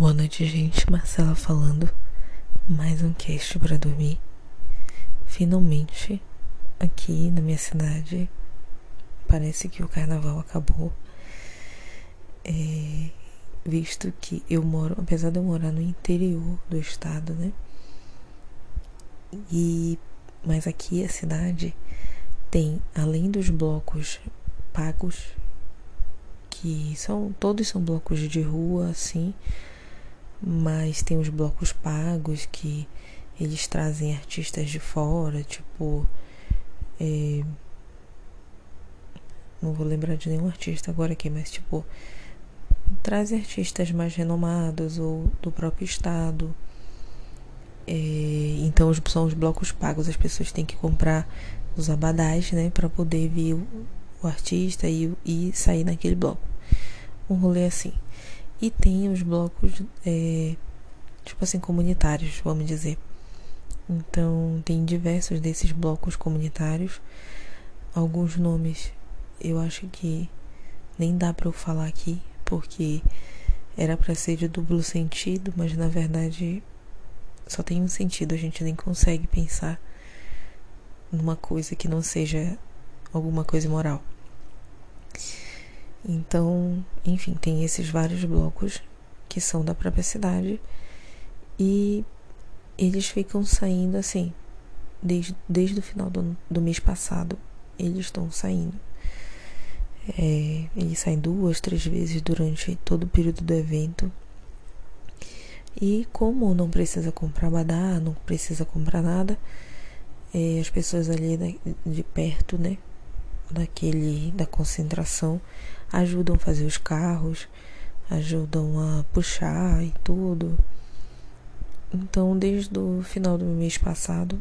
Boa noite, gente. Marcela falando. Mais um cast para dormir. Finalmente, aqui na minha cidade, parece que o carnaval acabou. É, visto que eu moro, apesar de eu morar no interior do estado, né? E mas aqui a cidade tem, além dos blocos pagos, que são todos são blocos de rua, assim, mas tem os blocos pagos que eles trazem artistas de fora, tipo. É, não vou lembrar de nenhum artista agora aqui, mas tipo. Trazem artistas mais renomados ou do próprio estado. É, então são os blocos pagos, as pessoas têm que comprar os abadás, né, para poder ver o, o artista e, e sair naquele bloco. Um rolê assim. E tem os blocos, é, tipo assim, comunitários, vamos dizer. Então, tem diversos desses blocos comunitários. Alguns nomes eu acho que nem dá para eu falar aqui, porque era para ser de duplo sentido, mas na verdade só tem um sentido, a gente nem consegue pensar numa coisa que não seja alguma coisa moral. Então, enfim, tem esses vários blocos que são da própria cidade e eles ficam saindo assim, desde, desde o final do, do mês passado, eles estão saindo. É, eles saem duas, três vezes durante todo o período do evento. E como não precisa comprar badá, não precisa comprar nada, é, as pessoas ali de perto, né, daquele da concentração, ajudam a fazer os carros, ajudam a puxar e tudo. Então, desde o final do mês passado,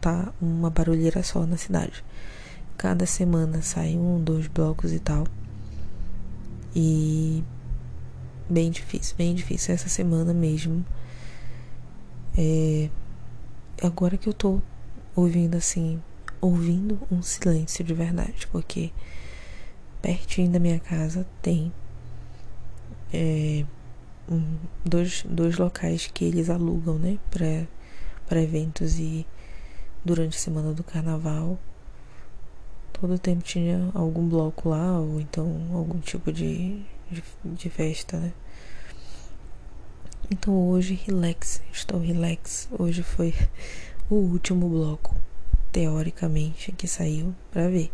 tá uma barulheira só na cidade. Cada semana sai um, dois blocos e tal. E bem difícil, bem difícil. Essa semana mesmo. É, agora que eu tô ouvindo assim, ouvindo um silêncio de verdade, porque pertinho da minha casa tem é, um, dois, dois locais que eles alugam, né, para eventos e durante a semana do carnaval todo tempo tinha algum bloco lá ou então algum tipo de, de, de festa, né? Então hoje relax, estou relax. Hoje foi o último bloco, teoricamente, que saiu para ver.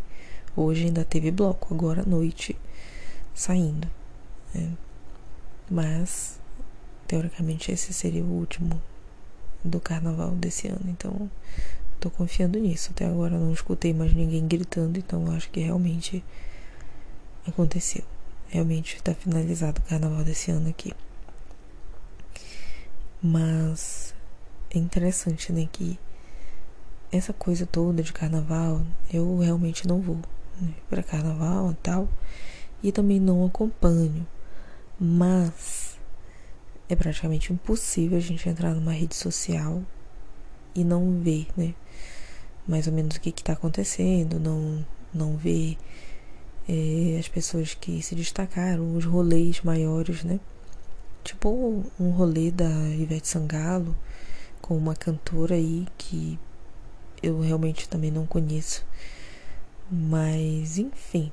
Hoje ainda teve bloco, agora à noite saindo. Né? Mas, teoricamente, esse seria o último do carnaval desse ano. Então, tô confiando nisso. Até agora não escutei mais ninguém gritando, então acho que realmente aconteceu. Realmente está finalizado o carnaval desse ano aqui. Mas é interessante, né, que essa coisa toda de carnaval, eu realmente não vou né, para carnaval e tal, e também não acompanho. Mas é praticamente impossível a gente entrar numa rede social e não ver, né, mais ou menos o que está acontecendo, não, não ver é, as pessoas que se destacaram, os rolês maiores, né? Tipo um rolê da Ivete Sangalo com uma cantora aí que eu realmente também não conheço. Mas, enfim,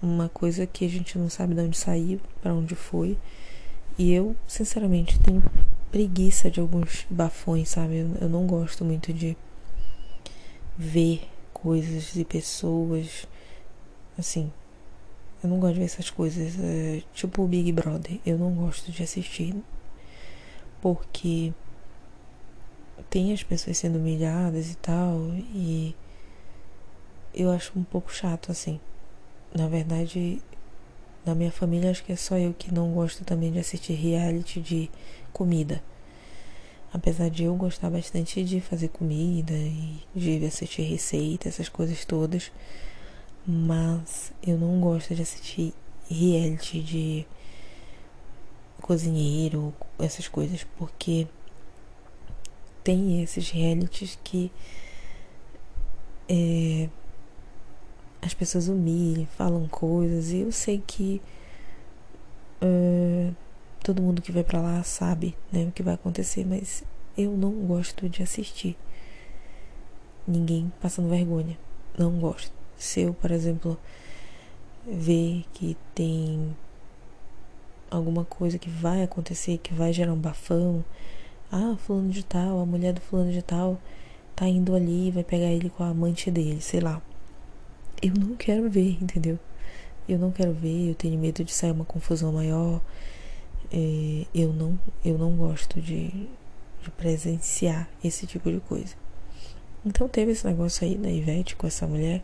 uma coisa que a gente não sabe de onde saiu, para onde foi. E eu, sinceramente, tenho preguiça de alguns bafões, sabe? Eu, eu não gosto muito de ver coisas e pessoas. Assim, eu não gosto de ver essas coisas. É, tipo o Big Brother. Eu não gosto de assistir. Porque tem as pessoas sendo humilhadas e tal, e eu acho um pouco chato assim. Na verdade, na minha família acho que é só eu que não gosto também de assistir reality de comida. Apesar de eu gostar bastante de fazer comida e de assistir receita, essas coisas todas, mas eu não gosto de assistir reality de cozinheiro, essas coisas, porque tem esses realities que é, as pessoas humilham, falam coisas, e eu sei que é, todo mundo que vai para lá sabe, né, o que vai acontecer, mas eu não gosto de assistir ninguém passando vergonha. Não gosto. Se eu, por exemplo, ver que tem alguma coisa que vai acontecer, que vai gerar um bafão, ah, fulano de tal, a mulher do fulano de tal tá indo ali, vai pegar ele com a amante dele, sei lá. Eu não quero ver, entendeu? Eu não quero ver, eu tenho medo de sair uma confusão maior. É, eu não, eu não gosto de, de presenciar esse tipo de coisa. Então teve esse negócio aí da Ivete com essa mulher.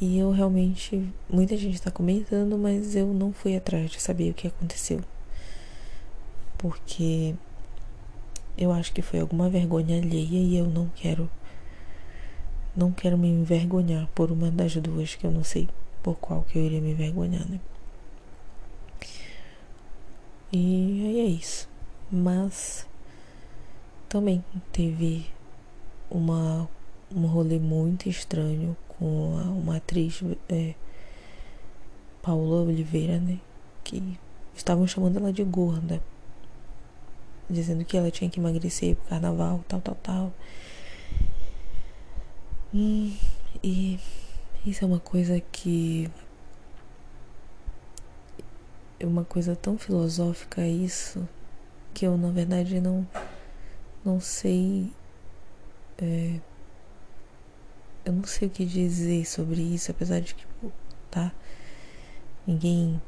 E eu realmente. Muita gente está comentando, mas eu não fui atrás de saber o que aconteceu. Porque eu acho que foi alguma vergonha alheia e eu não quero. Não quero me envergonhar por uma das duas, que eu não sei por qual que eu iria me envergonhar, né? E aí é isso. Mas também teve uma, um rolê muito estranho com uma atriz, é, Paula Oliveira, né? Que estavam chamando ela de gorda. Dizendo que ela tinha que emagrecer pro carnaval, tal, tal, tal. Hum, e isso é uma coisa que. É uma coisa tão filosófica isso que eu na verdade não não sei é, eu não sei o que dizer sobre isso, apesar de que, tá? Ninguém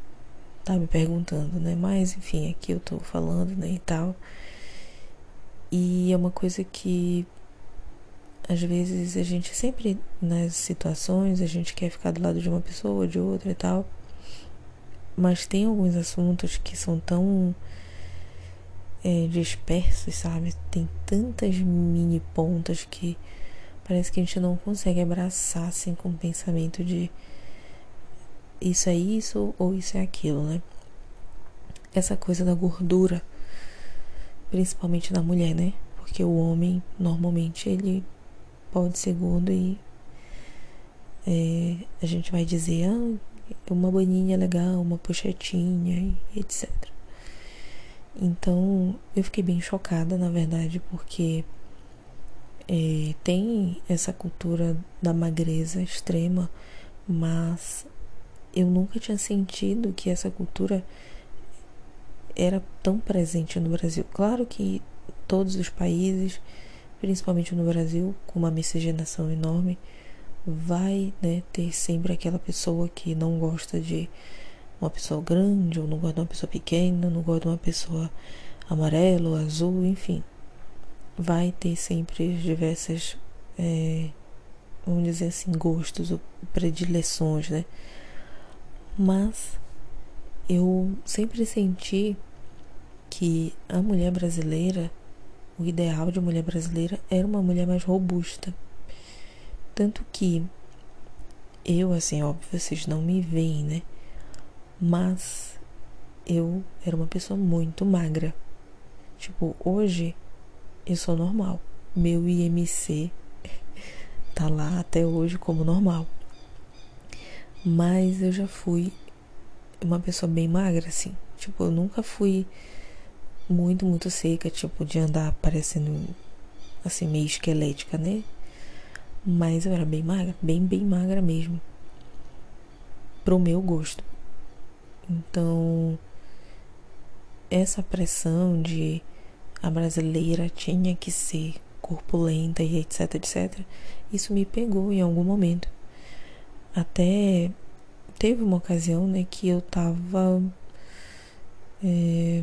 tá me perguntando, né? Mas, enfim, aqui eu tô falando, né? E tal. E é uma coisa que às vezes a gente sempre nas situações a gente quer ficar do lado de uma pessoa ou de outra e tal. Mas tem alguns assuntos que são tão é, dispersos, sabe? Tem tantas mini pontas que parece que a gente não consegue abraçar assim com o pensamento de isso é isso ou isso é aquilo, né? Essa coisa da gordura, principalmente na mulher, né? Porque o homem normalmente ele pode ser gordo e é, a gente vai dizer ah, uma baninha legal, uma pochetinha etc. Então eu fiquei bem chocada, na verdade, porque é, tem essa cultura da magreza extrema, mas eu nunca tinha sentido que essa cultura era tão presente no Brasil. Claro que todos os países, principalmente no Brasil, com uma miscigenação enorme, vai né, ter sempre aquela pessoa que não gosta de uma pessoa grande, ou não gosta de uma pessoa pequena, não gosta de uma pessoa amarelo, azul, enfim. Vai ter sempre diversas, é, vamos dizer assim, gostos ou predileções, né? Mas eu sempre senti que a mulher brasileira, o ideal de mulher brasileira era uma mulher mais robusta. Tanto que eu, assim, óbvio, vocês não me veem, né? Mas eu era uma pessoa muito magra. Tipo, hoje eu sou normal. Meu IMC tá lá até hoje como normal. Mas eu já fui uma pessoa bem magra, assim. Tipo, eu nunca fui muito, muito seca, tipo, de andar parecendo assim, meio esquelética, né? Mas eu era bem magra, bem, bem magra mesmo. Pro meu gosto. Então, essa pressão de a brasileira tinha que ser corpulenta e etc, etc, isso me pegou em algum momento. Até teve uma ocasião, né, que eu tava. É,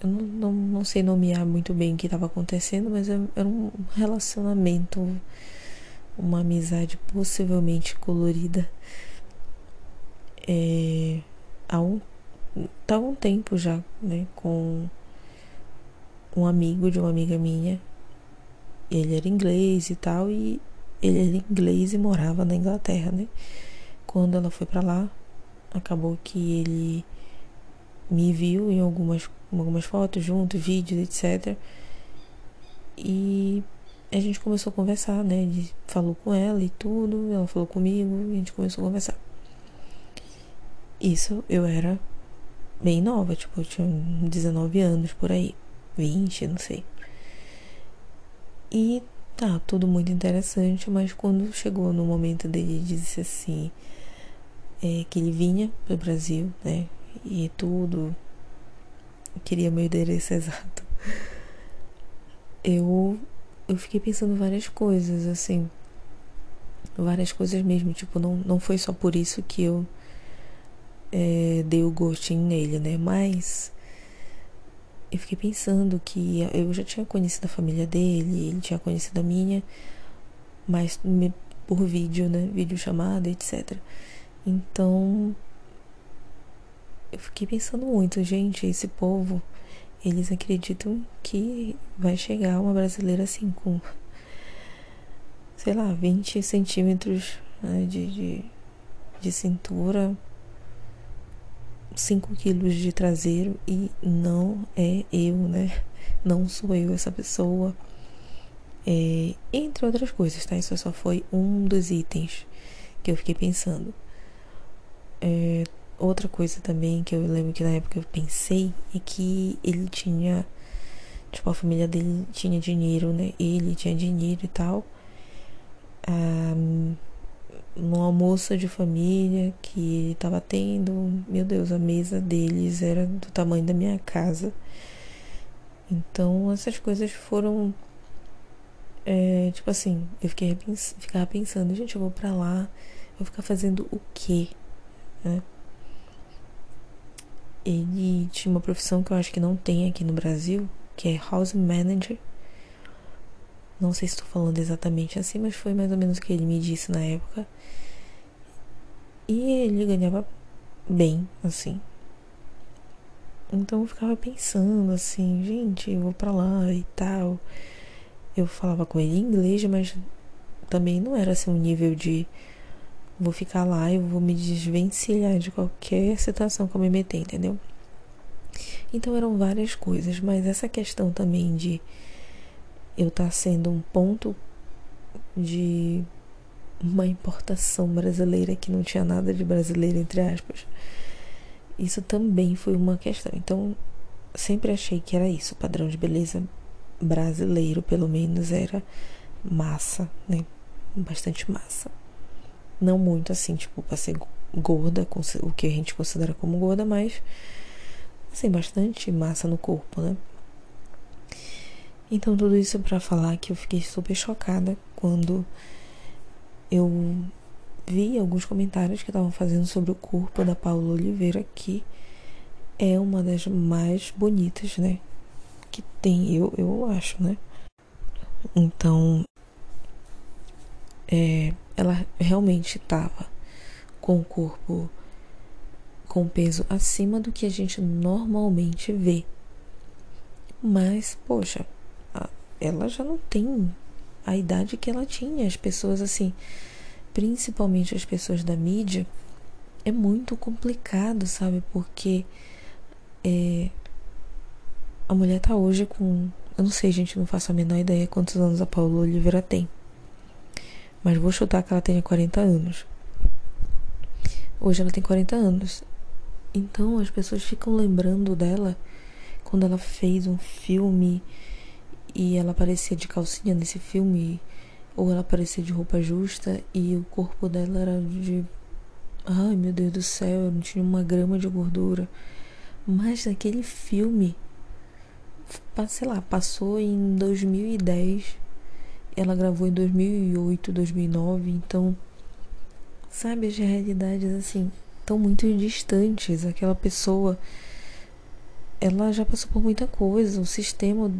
eu não, não, não, sei nomear muito bem o que estava acontecendo, mas era um relacionamento, uma amizade possivelmente colorida. É, há um, tá um tempo já, né, com um amigo de uma amiga minha. Ele era inglês e tal, e ele era inglês e morava na Inglaterra, né? Quando ela foi para lá, acabou que ele me viu em algumas, algumas fotos junto, vídeos, etc. E a gente começou a conversar, né? Ele falou com ela e tudo, ela falou comigo, e a gente começou a conversar. Isso eu era bem nova, tipo, eu tinha 19 anos por aí, 20, não sei. E tá, tudo muito interessante, mas quando chegou no momento dele disse assim, é, que ele vinha pro Brasil, né? E tudo, queria meu endereço exato. Eu, eu fiquei pensando várias coisas, assim, várias coisas mesmo, tipo, não, não foi só por isso que eu é, dei o gostinho nele, né? Mas eu fiquei pensando que eu já tinha conhecido a família dele, ele tinha conhecido a minha, mas por vídeo, né? Vídeo chamada, etc. Então eu fiquei pensando muito, gente, esse povo, eles acreditam que vai chegar uma brasileira assim com sei lá, 20 centímetros né, de, de, de cintura 5 quilos de traseiro e não é eu, né? Não sou eu essa pessoa. É, entre outras coisas, tá? Isso só foi um dos itens que eu fiquei pensando. É, outra coisa também que eu lembro que na época eu pensei é que ele tinha. Tipo, a família dele tinha dinheiro, né? Ele tinha dinheiro e tal. No almoço de família que ele estava tendo, meu Deus, a mesa deles era do tamanho da minha casa. Então essas coisas foram. É, tipo assim, eu fiquei ficava pensando, gente, eu vou pra lá, eu vou ficar fazendo o quê? Né? Ele tinha uma profissão que eu acho que não tem aqui no Brasil, que é house manager. Não sei se estou falando exatamente assim, mas foi mais ou menos o que ele me disse na época. E ele ganhava bem, assim. Então eu ficava pensando assim, gente, eu vou pra lá e tal. Eu falava com ele em inglês, mas também não era assim um nível de vou ficar lá e vou me desvencilhar de qualquer situação que eu me meter, entendeu? Então eram várias coisas, mas essa questão também de eu estar tá sendo um ponto de uma importação brasileira que não tinha nada de brasileiro, entre aspas. Isso também foi uma questão. Então, sempre achei que era isso. O padrão de beleza brasileiro, pelo menos, era massa, né? Bastante massa. Não muito assim, tipo, pra ser gorda, o que a gente considera como gorda, mas assim, bastante massa no corpo, né? Então, tudo isso para falar que eu fiquei super chocada quando eu vi alguns comentários que estavam fazendo sobre o corpo da Paula Oliveira, que é uma das mais bonitas, né? Que tem, eu, eu acho, né? Então, é, ela realmente estava com o corpo com peso acima do que a gente normalmente vê. Mas, poxa, ela já não tem a idade que ela tinha. As pessoas, assim, principalmente as pessoas da mídia, é muito complicado, sabe? Porque é, a mulher tá hoje com. Eu não sei, gente, não faço a menor ideia quantos anos a Paula Oliveira tem. Mas vou chutar que ela tenha 40 anos. Hoje ela tem 40 anos. Então as pessoas ficam lembrando dela quando ela fez um filme e ela aparecia de calcinha nesse filme, ou ela aparecia de roupa justa e o corpo dela era de. Ai meu Deus do céu, não tinha uma grama de gordura. Mas naquele filme, sei lá, passou em 2010, ela gravou em 2008, 2009, então, sabe, as realidades assim, estão muito distantes. Aquela pessoa, ela já passou por muita coisa, o sistema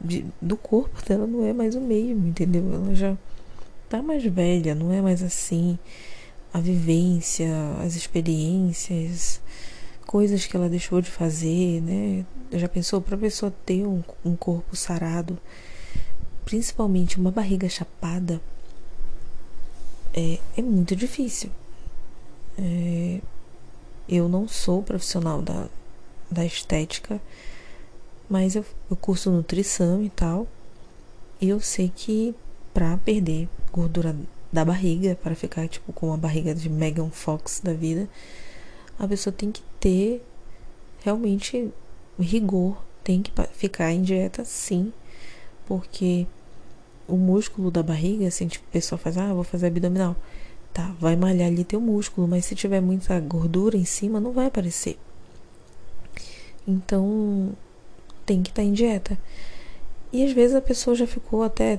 de, do corpo dela não é mais o mesmo, entendeu? Ela já tá mais velha, não é mais assim. A vivência, as experiências, coisas que ela deixou de fazer, né? Já pensou para a pessoa ter um, um corpo sarado, principalmente uma barriga chapada, é, é muito difícil. É, eu não sou profissional da, da estética mas eu, eu curso nutrição e tal. E eu sei que pra perder gordura da barriga, para ficar tipo com a barriga de Megan Fox da vida, a pessoa tem que ter realmente rigor, tem que ficar em dieta sim, porque o músculo da barriga, assim, tipo, a pessoa faz, ah, vou fazer abdominal. Tá, vai malhar ali teu músculo, mas se tiver muita gordura em cima, não vai aparecer. Então, tem que estar tá em dieta. E às vezes a pessoa já ficou até,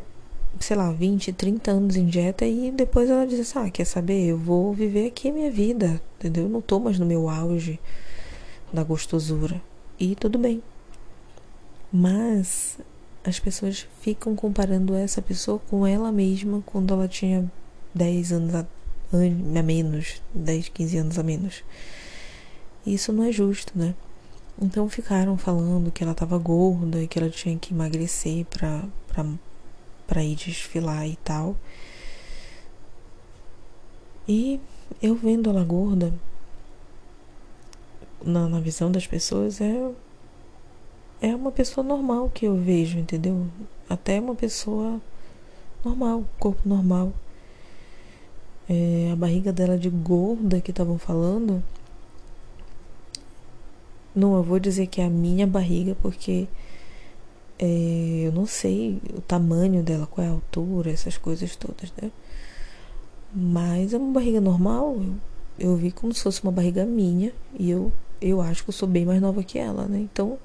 sei lá, 20, 30 anos em dieta e depois ela diz assim: ah, quer saber? Eu vou viver aqui a minha vida, entendeu? Eu não tô mais no meu auge da gostosura. E tudo bem. Mas as pessoas ficam comparando essa pessoa com ela mesma quando ela tinha 10 anos a, a menos, 10, 15 anos a menos. Isso não é justo, né? Então ficaram falando que ela estava gorda e que ela tinha que emagrecer pra, pra, pra ir desfilar e tal. E eu vendo ela gorda, na, na visão das pessoas, é, é uma pessoa normal que eu vejo, entendeu? Até uma pessoa normal, corpo normal. É, a barriga dela de gorda que estavam falando não, eu vou dizer que é a minha barriga, porque é, eu não sei o tamanho dela, qual é a altura, essas coisas todas, né? Mas é uma barriga normal, eu, eu vi como se fosse uma barriga minha, e eu, eu acho que eu sou bem mais nova que ela, né? Então,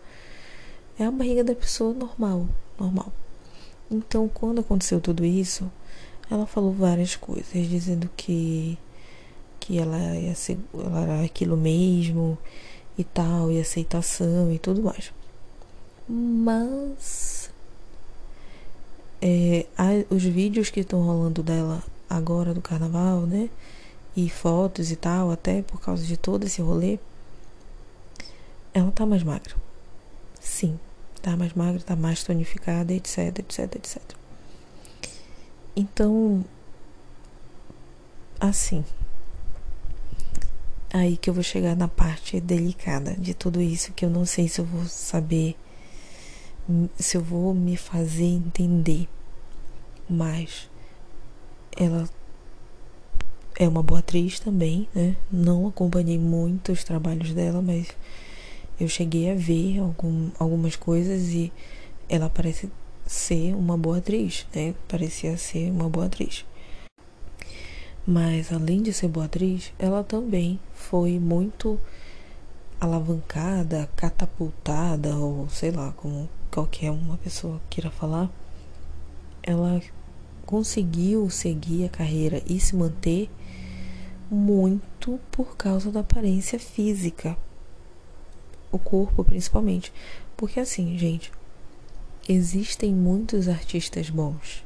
é a barriga da pessoa normal, normal. Então, quando aconteceu tudo isso, ela falou várias coisas, dizendo que que ela ia ser, ela era aquilo mesmo, e tal, e aceitação e tudo mais. Mas é, os vídeos que estão rolando dela agora do carnaval, né? E fotos e tal, até por causa de todo esse rolê, ela tá mais magra. Sim, tá mais magra, tá mais tonificada, etc, etc, etc. Então, assim, aí que eu vou chegar na parte delicada de tudo isso que eu não sei se eu vou saber, se eu vou me fazer entender. Mas ela é uma boa atriz também, né? Não acompanhei muito os trabalhos dela, mas eu cheguei a ver algum, algumas coisas e ela parece ser uma boa atriz, né? Parecia ser uma boa atriz. Mas além de ser boa atriz, ela também foi muito alavancada, catapultada, ou sei lá, como qualquer uma pessoa queira falar. Ela conseguiu seguir a carreira e se manter muito por causa da aparência física. O corpo, principalmente. Porque, assim, gente, existem muitos artistas bons,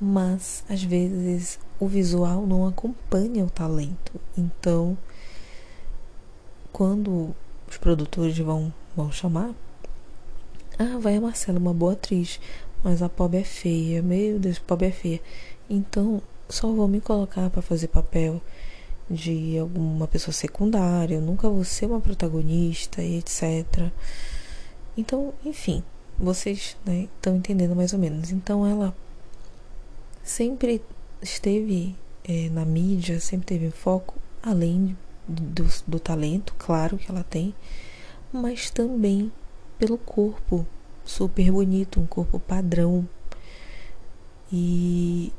mas às vezes o visual não acompanha o talento. Então, quando os produtores vão, vão chamar, ah, vai a Marcela, uma boa atriz, mas a pobre é feia, meu Deus, pobre é feia. Então, só vou me colocar para fazer papel de alguma pessoa secundária, eu nunca vou ser uma protagonista e etc. Então, enfim, vocês estão né, entendendo mais ou menos. Então, ela sempre esteve é, na mídia, sempre teve em foco, além do, do talento, claro que ela tem, mas também pelo corpo super bonito, um corpo padrão. E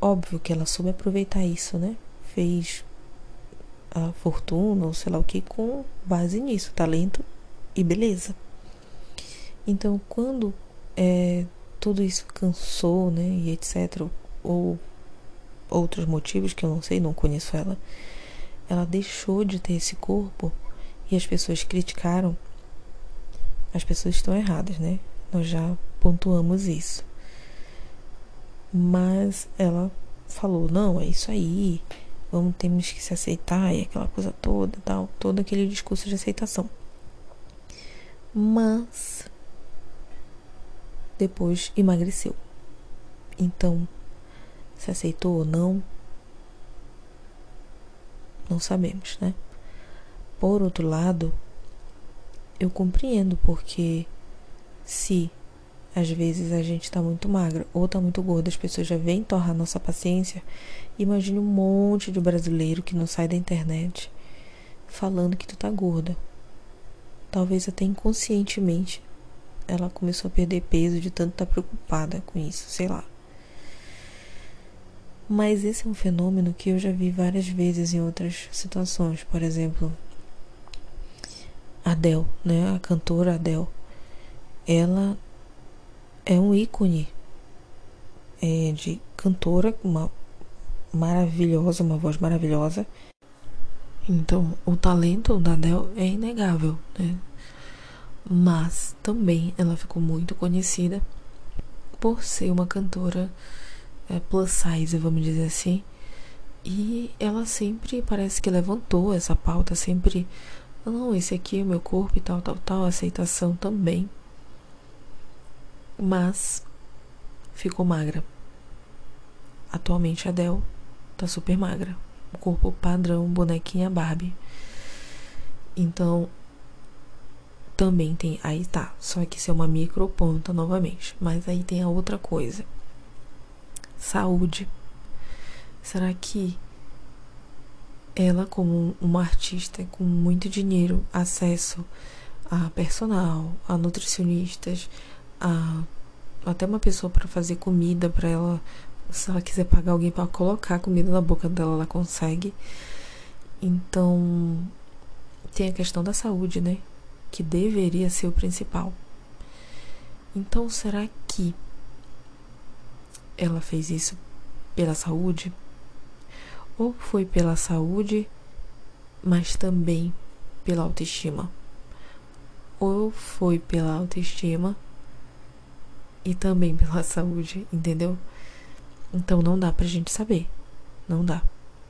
óbvio que ela soube aproveitar isso, né? Fez a fortuna ou sei lá o que com base nisso, talento e beleza. Então, quando é, tudo isso cansou, né, e etc, ou outros motivos que eu não sei, não conheço ela, ela deixou de ter esse corpo e as pessoas criticaram. As pessoas estão erradas, né? Nós já pontuamos isso. Mas ela falou: "Não, é isso aí. Vamos temos que se aceitar e aquela coisa toda, tal, todo aquele discurso de aceitação". Mas depois emagreceu. Então, se aceitou ou não, não sabemos, né? Por outro lado, eu compreendo porque se às vezes a gente tá muito magra ou tá muito gorda, as pessoas já vêm torrar nossa paciência. Imagine um monte de brasileiro que não sai da internet falando que tu tá gorda. Talvez até inconscientemente ela começou a perder peso de tanto estar tá preocupada com isso, sei lá. Mas esse é um fenômeno que eu já vi várias vezes em outras situações. Por exemplo, Adele, né? A cantora Adele. Ela é um ícone é, de cantora, uma maravilhosa, uma voz maravilhosa. Então, o talento da Adele é inegável, né? Mas também ela ficou muito conhecida por ser uma cantora é, plus size, vamos dizer assim. E ela sempre parece que levantou essa pauta, sempre, não, esse aqui é o meu corpo e tal, tal, tal, aceitação também. Mas ficou magra. Atualmente a Adele tá super magra. O corpo padrão, bonequinha Barbie. Então, também tem. Aí tá. Só que isso é uma microponta novamente. Mas aí tem a outra coisa saúde. Será que ela, como uma artista com muito dinheiro, acesso a personal, a nutricionistas, a até uma pessoa para fazer comida para ela, se ela quiser pagar alguém para colocar comida na boca dela, ela consegue. Então, tem a questão da saúde, né? Que deveria ser o principal. Então, será que ela fez isso pela saúde? Ou foi pela saúde, mas também pela autoestima? Ou foi pela autoestima e também pela saúde, entendeu? Então não dá pra gente saber. Não dá.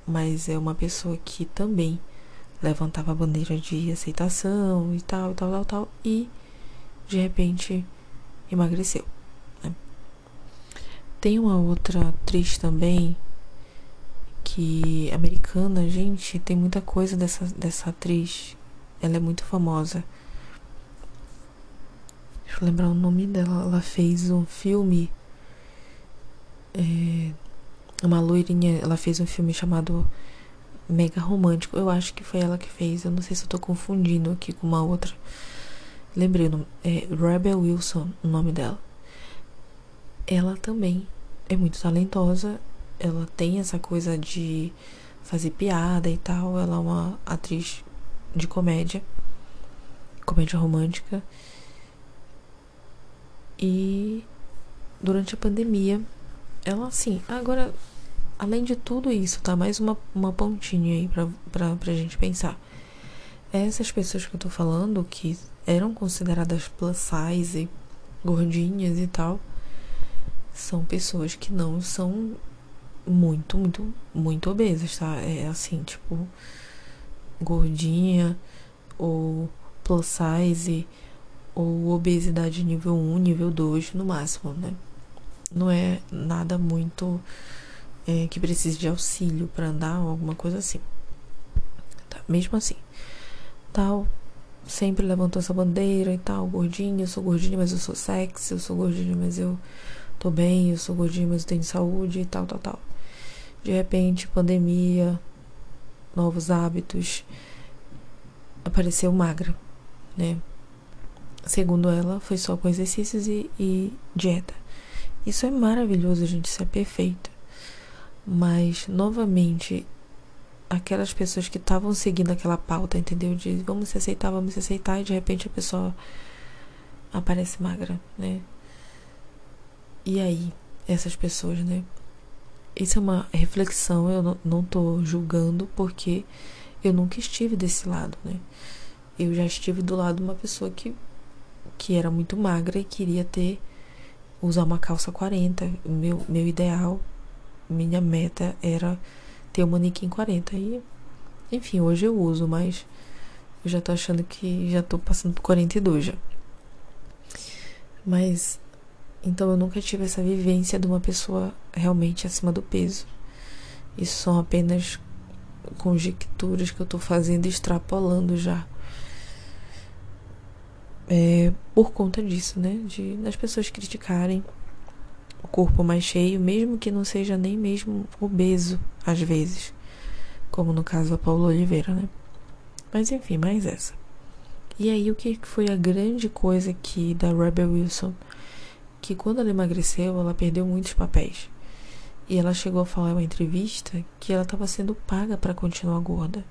Mas é uma pessoa que também levantava a bandeira de aceitação e tal, e tal, tal, tal, e de repente emagreceu. Tem uma outra atriz também que americana, gente, tem muita coisa dessa dessa atriz. Ela é muito famosa. Deixa eu lembrar o nome dela. Ela fez um filme. É, uma loirinha. Ela fez um filme chamado Mega Romântico. Eu acho que foi ela que fez. Eu não sei se eu tô confundindo aqui com uma outra. Lembrei o nome. É Rebel Wilson, o nome dela ela também é muito talentosa. Ela tem essa coisa de fazer piada e tal. Ela é uma atriz de comédia, comédia romântica. E durante a pandemia, ela assim, agora, além de tudo isso, tá? Mais uma, uma pontinha aí pra, pra, pra gente pensar. Essas pessoas que eu tô falando, que eram consideradas plus size, gordinhas e tal, são pessoas que não são muito, muito, muito obesas, tá? É assim, tipo, gordinha, ou plus size, ou obesidade nível 1, nível 2 no máximo, né? Não é nada muito é, que precise de auxílio para andar ou alguma coisa assim. Tá? Mesmo assim, tal, sempre levantou essa bandeira e tal, gordinha, eu sou gordinha, mas eu sou sexy, eu sou gordinha, mas eu tô bem, eu sou gordinho, mas eu tenho saúde e tal, tal, tal. De repente, pandemia, novos hábitos, apareceu magra, né? Segundo ela, foi só com exercícios e, e dieta. Isso é maravilhoso, gente, isso é perfeito. Mas, novamente, aquelas pessoas que estavam seguindo aquela pauta, entendeu? De vamos se aceitar, vamos se aceitar, e de repente a pessoa aparece magra, né? E aí, essas pessoas, né? Isso é uma reflexão, eu não, não tô julgando porque eu nunca estive desse lado, né? Eu já estive do lado de uma pessoa que, que era muito magra e queria ter, usar uma calça 40. Meu, meu ideal, minha meta era ter um manequim 40. E, enfim, hoje eu uso, mas eu já tô achando que já tô passando por 42 já. Mas então eu nunca tive essa vivência de uma pessoa realmente acima do peso. Isso são apenas conjecturas que eu tô fazendo extrapolando já. É, por conta disso, né? De das pessoas criticarem o corpo mais cheio, mesmo que não seja nem mesmo obeso, às vezes. Como no caso da Paula Oliveira, né? Mas enfim, mais essa. E aí o que foi a grande coisa aqui da Rebel Wilson? Que quando ela emagreceu, ela perdeu muitos papéis. E ela chegou a falar em uma entrevista que ela estava sendo paga para continuar gorda.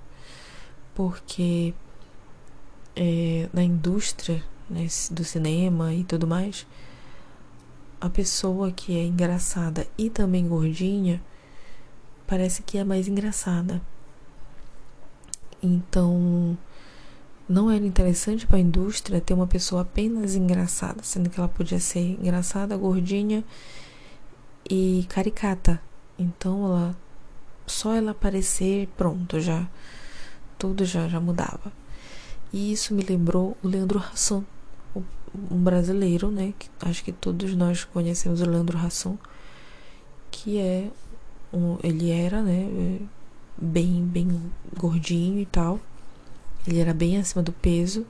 Porque é, na indústria né, do cinema e tudo mais, a pessoa que é engraçada e também gordinha parece que é mais engraçada. Então, não era interessante para a indústria ter uma pessoa apenas engraçada, sendo que ela podia ser engraçada, gordinha e caricata. Então, ela só ela aparecer, pronto, já tudo já já mudava. E isso me lembrou o Leandro Hassum, um brasileiro, né? Que acho que todos nós conhecemos o Leandro Hassum, que é um, ele era, né, bem bem gordinho e tal. Ele era bem acima do peso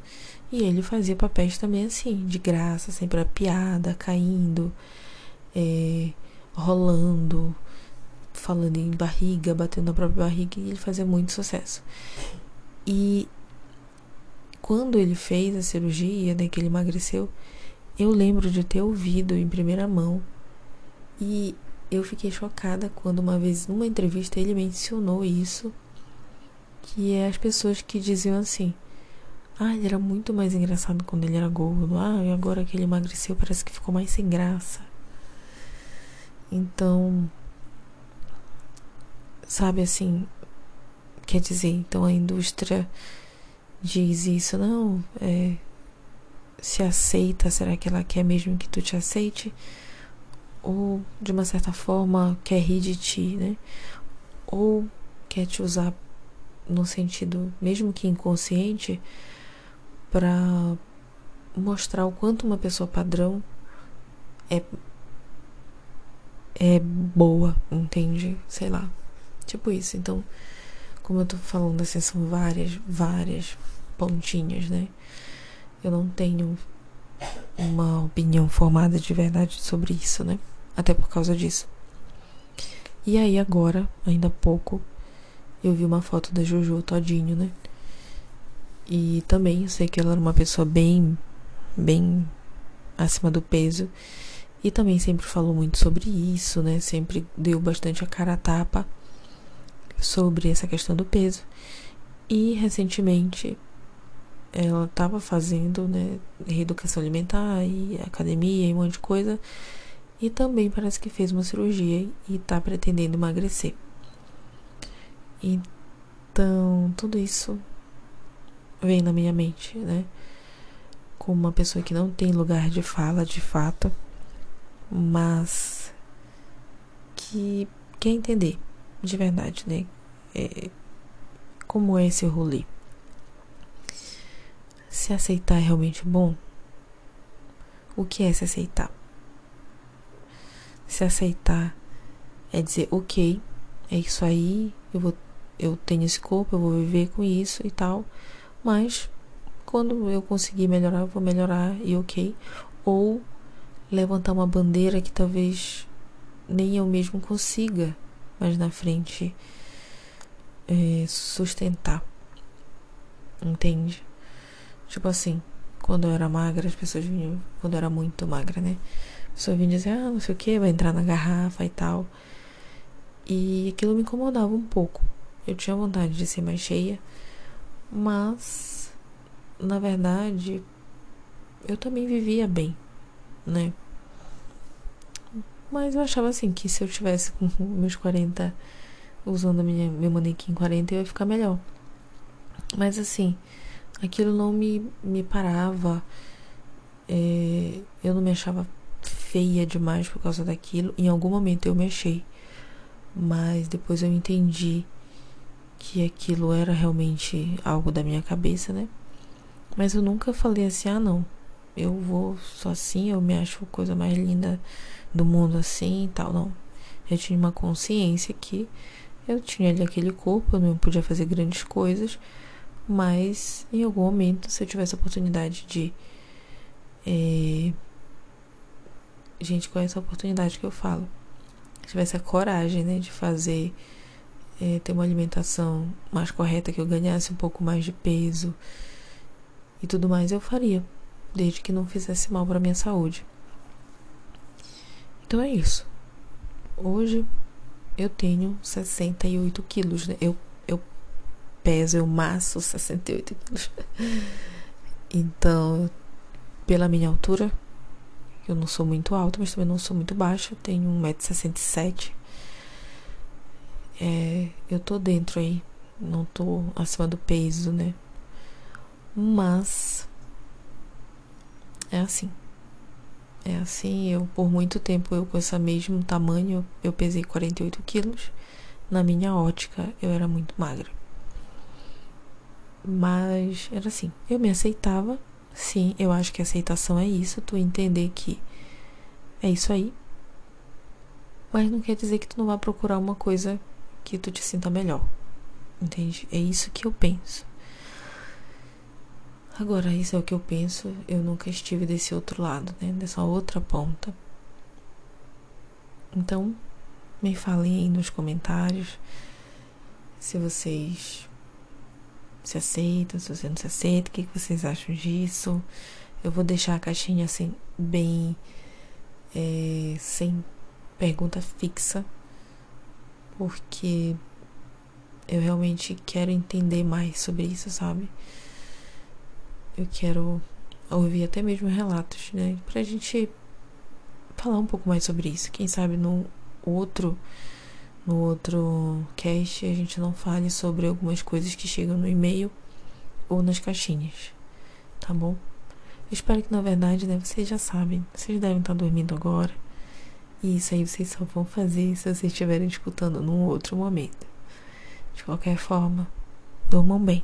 e ele fazia papéis também assim, de graça, sempre a piada, caindo, é, rolando, falando em barriga, batendo na própria barriga, e ele fazia muito sucesso. E quando ele fez a cirurgia, né, que ele emagreceu, eu lembro de ter ouvido em primeira mão e eu fiquei chocada quando uma vez numa entrevista ele mencionou isso, que é as pessoas que diziam assim: "Ah, ele era muito mais engraçado quando ele era gordo. Ah, e agora que ele emagreceu parece que ficou mais sem graça". Então, sabe assim, quer dizer, então a indústria diz isso, não, é, se aceita, será que ela quer mesmo que tu te aceite? Ou de uma certa forma quer rir de ti, né? Ou quer te usar no sentido, mesmo que inconsciente, para mostrar o quanto uma pessoa padrão é é boa, entende? Sei lá. Tipo isso. Então, como eu tô falando assim, são várias, várias pontinhas, né? Eu não tenho uma opinião formada de verdade sobre isso, né? Até por causa disso. E aí agora, ainda há pouco, eu vi uma foto da Jojo todinho, né? E também eu sei que ela era uma pessoa bem, bem acima do peso. E também sempre falou muito sobre isso, né? Sempre deu bastante a cara a tapa sobre essa questão do peso. E recentemente ela estava fazendo, né, reeducação alimentar e academia e um monte de coisa. E também parece que fez uma cirurgia e está pretendendo emagrecer. Então, tudo isso vem na minha mente, né? Como uma pessoa que não tem lugar de fala de fato, mas que quer entender de verdade, né? É, como é esse rolê? Se aceitar é realmente bom? O que é se aceitar? Se aceitar é dizer, ok, é isso aí, eu vou, eu tenho esse corpo, eu vou viver com isso e tal, mas quando eu conseguir melhorar, eu vou melhorar e ok. Ou levantar uma bandeira que talvez nem eu mesmo consiga mais na frente é, sustentar. Entende? Tipo assim, quando eu era magra, as pessoas vinham. Quando eu era muito magra, né? As pessoas vinham dizer, ah, não sei o que, vai entrar na garrafa e tal. E aquilo me incomodava um pouco. Eu tinha vontade de ser mais cheia, mas na verdade eu também vivia bem, né? Mas eu achava assim que se eu tivesse com meus 40 usando minha, meu manequim 40 eu ia ficar melhor. Mas assim, aquilo não me, me parava. É, eu não me achava feia demais por causa daquilo. Em algum momento eu me achei. Mas depois eu entendi que aquilo era realmente algo da minha cabeça, né? Mas eu nunca falei assim, ah não, eu vou só assim, eu me acho a coisa mais linda do mundo assim e tal, não. Eu tinha uma consciência que eu tinha ali aquele corpo, eu não podia fazer grandes coisas, mas em algum momento, se eu tivesse a oportunidade de. É... Gente, qual é essa oportunidade que eu falo? Se tivesse a coragem, né, de fazer é, ter uma alimentação mais correta, que eu ganhasse um pouco mais de peso e tudo mais, eu faria, desde que não fizesse mal para minha saúde. Então é isso. Hoje eu tenho 68 quilos, né? Eu, eu peso, eu maço 68 quilos. Então, pela minha altura, eu não sou muito alta, mas também não sou muito baixa, eu tenho 1,67m. É, eu tô dentro aí, não tô acima do peso, né? Mas é assim. É assim, eu por muito tempo eu com esse mesmo tamanho, eu pesei 48 quilos. Na minha ótica, eu era muito magra. Mas era assim, eu me aceitava. Sim, eu acho que aceitação é isso, tu entender que é isso aí. Mas não quer dizer que tu não vá procurar uma coisa que tu te sinta melhor. Entende? É isso que eu penso. Agora, isso é o que eu penso. Eu nunca estive desse outro lado, né? Dessa outra ponta. Então, me falem aí nos comentários se vocês se aceitam, se você não se aceita, o que, vocês acham disso. Eu vou deixar a caixinha assim, bem. É, sem pergunta fixa, porque eu realmente quero entender mais sobre isso, sabe? Eu quero ouvir até mesmo relatos, né? Pra gente falar um pouco mais sobre isso. Quem sabe no outro no outro cast a gente não fale sobre algumas coisas que chegam no e-mail ou nas caixinhas, tá bom? Eu espero que na verdade, né, vocês já sabem, vocês devem estar dormindo agora. E isso aí vocês só vão fazer se vocês estiverem escutando num outro momento. De qualquer forma, durmam bem.